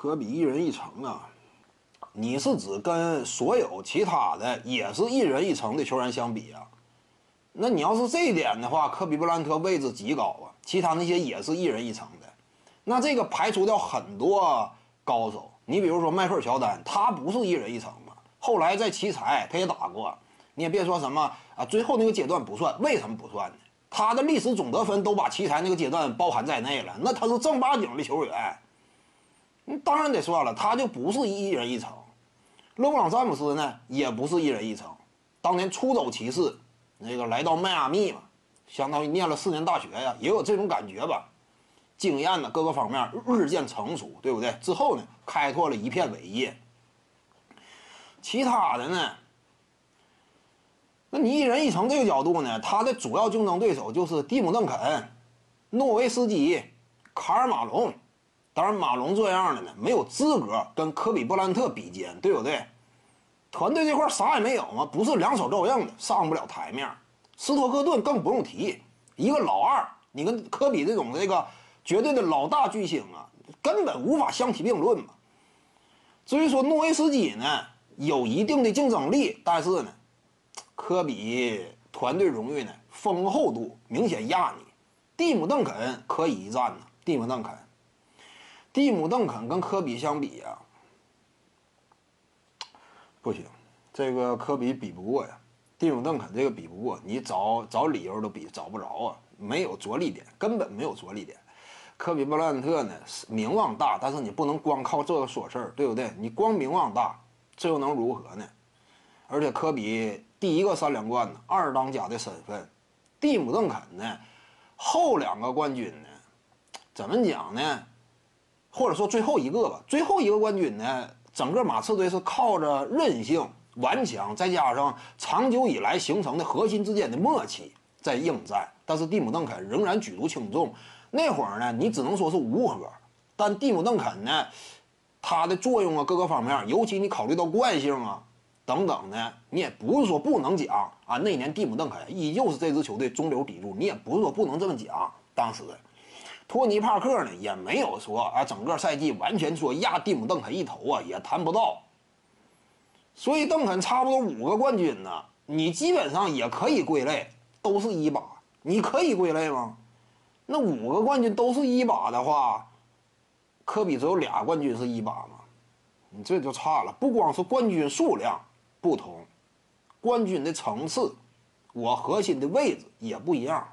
科比一人一城啊，你是指跟所有其他的也是一人一城的球员相比啊？那你要是这一点的话，科比布兰特位置极高啊，其他那些也是一人一城的。那这个排除掉很多高手，你比如说迈克尔乔丹，他不是一人一城吗？后来在奇才他也打过，你也别说什么啊，最后那个阶段不算，为什么不算呢？他的历史总得分都把奇才那个阶段包含在内了，那他是正八经的球员，当然得算了，他就不是一人一城。勒布朗詹姆斯呢，也不是一人一城，当年出走骑士，那个来到迈阿密嘛，相当于念了四年大学呀，也有这种感觉吧。经验呢，各个方面日渐成熟，对不对？之后呢，开拓了一片伟业。其他的呢？那你一人一城这个角度呢？他的主要竞争对手就是蒂姆·邓肯、诺维斯基、卡尔·马龙。当然，马龙这样的呢，没有资格跟科比·布兰特比肩，对不对？团队这块啥也没有嘛，不是两手照应的，上不了台面。斯托克顿更不用提，一个老二，你跟科比这种这个绝对的老大巨星啊，根本无法相提并论嘛。至于说诺维斯基呢，有一定的竞争力，但是呢。科比团队荣誉呢，丰厚度明显压你。蒂姆·邓肯可以一战呢。蒂姆·邓肯，蒂姆·邓肯跟科比相比呀，不行，这个科比比不过呀。蒂姆·邓肯这个比不过，你找找理由都比找不着啊，没有着力点，根本没有着力点。科比·布兰特呢，名望大，但是你不能光靠这个说事儿，对不对？你光名望大，这又能如何呢？而且科比。第一个三连冠呢，二当家的身份，蒂姆·邓肯呢，后两个冠军呢，怎么讲呢？或者说最后一个吧，最后一个冠军呢，整个马刺队是靠着韧性、顽强，再加上长久以来形成的核心之间的默契在应战。但是蒂姆·邓肯仍然举足轻重。那会儿呢，你只能说是无核，但蒂姆·邓肯呢，他的作用啊，各个方面，尤其你考虑到惯性啊。等等的，你也不是说不能讲啊。那年蒂姆·邓肯依旧是这支球队中流砥柱，你也不是说不能这么讲。当时，托尼·帕克呢也没有说啊，整个赛季完全说压蒂姆·邓肯一头啊，也谈不到。所以邓肯差不多五个冠军呢，你基本上也可以归类都是一把。你可以归类吗？那五个冠军都是一把的话，科比只有俩冠军是一把吗？你这就差了，不光是冠军数量。不同，冠军的层次，我核心的位置也不一样。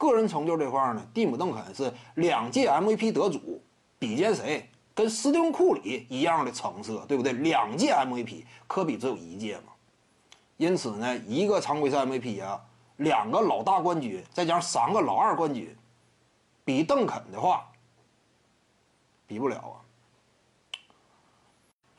个人成就这块呢，蒂姆·邓肯是两届 MVP 得主，比肩谁？跟斯蒂芬·库里一样的成色，对不对？两届 MVP，科比只有一届嘛。因此呢，一个常规赛 MVP 啊，两个老大冠军，再加上三个老二冠军，比邓肯的话，比不了啊。